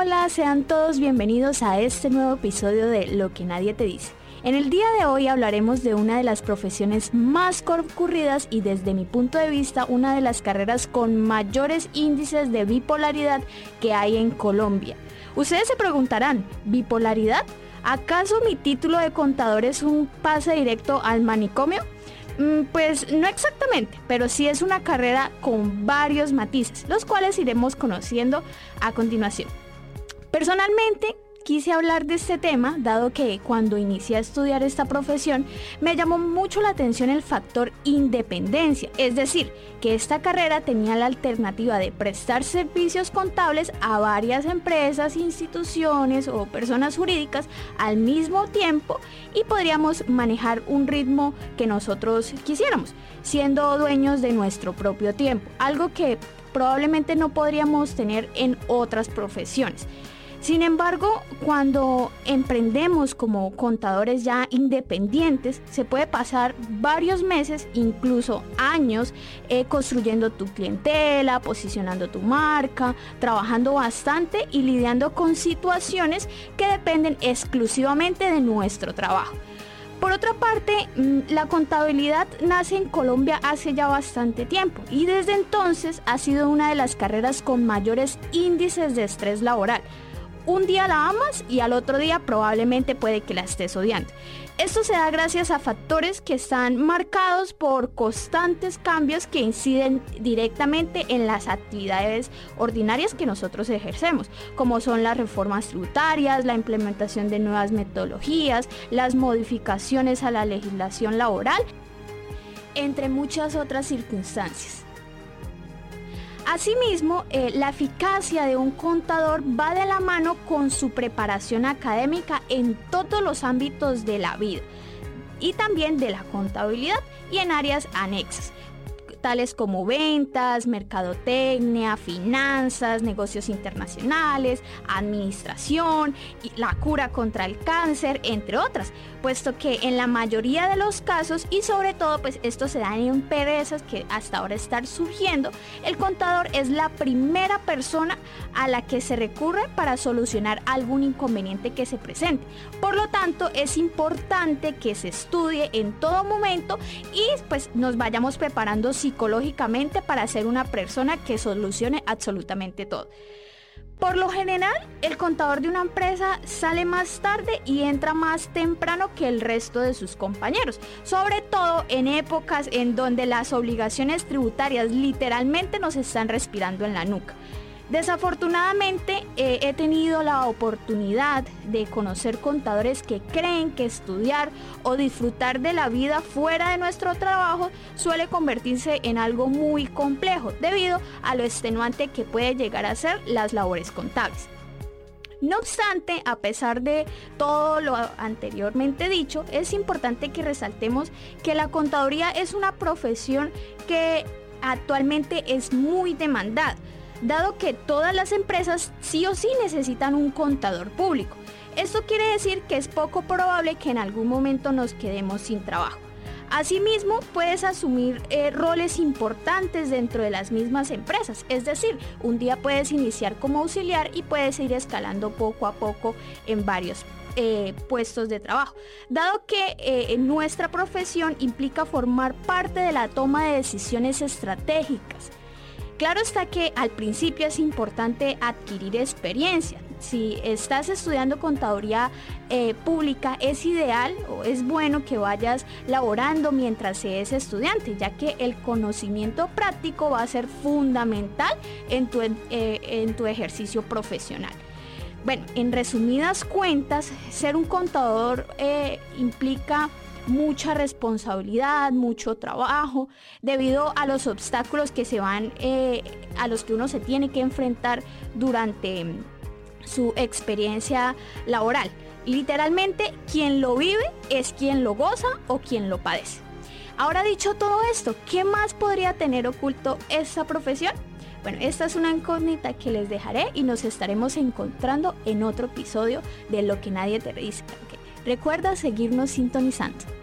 Hola, sean todos bienvenidos a este nuevo episodio de Lo que nadie te dice. En el día de hoy hablaremos de una de las profesiones más concurridas y desde mi punto de vista una de las carreras con mayores índices de bipolaridad que hay en Colombia. Ustedes se preguntarán, ¿bipolaridad? ¿Acaso mi título de contador es un pase directo al manicomio? Mm, pues no exactamente, pero sí es una carrera con varios matices, los cuales iremos conociendo a continuación. Personalmente, quise hablar de este tema, dado que cuando inicié a estudiar esta profesión me llamó mucho la atención el factor independencia, es decir, que esta carrera tenía la alternativa de prestar servicios contables a varias empresas, instituciones o personas jurídicas al mismo tiempo y podríamos manejar un ritmo que nosotros quisiéramos, siendo dueños de nuestro propio tiempo, algo que probablemente no podríamos tener en otras profesiones. Sin embargo, cuando emprendemos como contadores ya independientes, se puede pasar varios meses, incluso años, eh, construyendo tu clientela, posicionando tu marca, trabajando bastante y lidiando con situaciones que dependen exclusivamente de nuestro trabajo. Por otra parte, mm, la contabilidad nace en Colombia hace ya bastante tiempo y desde entonces ha sido una de las carreras con mayores índices de estrés laboral un día la amas y al otro día probablemente puede que la estés odiando. Esto se da gracias a factores que están marcados por constantes cambios que inciden directamente en las actividades ordinarias que nosotros ejercemos, como son las reformas tributarias, la implementación de nuevas metodologías, las modificaciones a la legislación laboral, entre muchas otras circunstancias. Asimismo, eh, la eficacia de un contador va de la mano con su preparación académica en todos los ámbitos de la vida y también de la contabilidad y en áreas anexas tales como ventas, mercadotecnia, finanzas, negocios internacionales, administración, la cura contra el cáncer, entre otras, puesto que en la mayoría de los casos y sobre todo pues esto se da en empresas que hasta ahora están surgiendo, el contador es la primera persona a la que se recurre para solucionar algún inconveniente que se presente. Por lo tanto, es importante que se estudie en todo momento y pues nos vayamos preparando psicológicamente para ser una persona que solucione absolutamente todo. Por lo general, el contador de una empresa sale más tarde y entra más temprano que el resto de sus compañeros, sobre todo en épocas en donde las obligaciones tributarias literalmente nos están respirando en la nuca. Desafortunadamente eh, he tenido la oportunidad de conocer contadores que creen que estudiar o disfrutar de la vida fuera de nuestro trabajo suele convertirse en algo muy complejo debido a lo extenuante que puede llegar a ser las labores contables. No obstante, a pesar de todo lo anteriormente dicho, es importante que resaltemos que la contaduría es una profesión que actualmente es muy demandada dado que todas las empresas sí o sí necesitan un contador público. Esto quiere decir que es poco probable que en algún momento nos quedemos sin trabajo. Asimismo, puedes asumir eh, roles importantes dentro de las mismas empresas, es decir, un día puedes iniciar como auxiliar y puedes ir escalando poco a poco en varios eh, puestos de trabajo, dado que eh, nuestra profesión implica formar parte de la toma de decisiones estratégicas Claro está que al principio es importante adquirir experiencia. Si estás estudiando contaduría eh, pública, es ideal o es bueno que vayas laborando mientras seas estudiante, ya que el conocimiento práctico va a ser fundamental en tu, eh, en tu ejercicio profesional. Bueno, en resumidas cuentas, ser un contador eh, implica mucha responsabilidad, mucho trabajo, debido a los obstáculos que se van, eh, a los que uno se tiene que enfrentar durante mm, su experiencia laboral. Literalmente, quien lo vive es quien lo goza o quien lo padece. Ahora dicho todo esto, ¿qué más podría tener oculto esta profesión? Bueno, esta es una incógnita que les dejaré y nos estaremos encontrando en otro episodio de Lo que nadie te dice. Recuerda seguirnos sintonizando.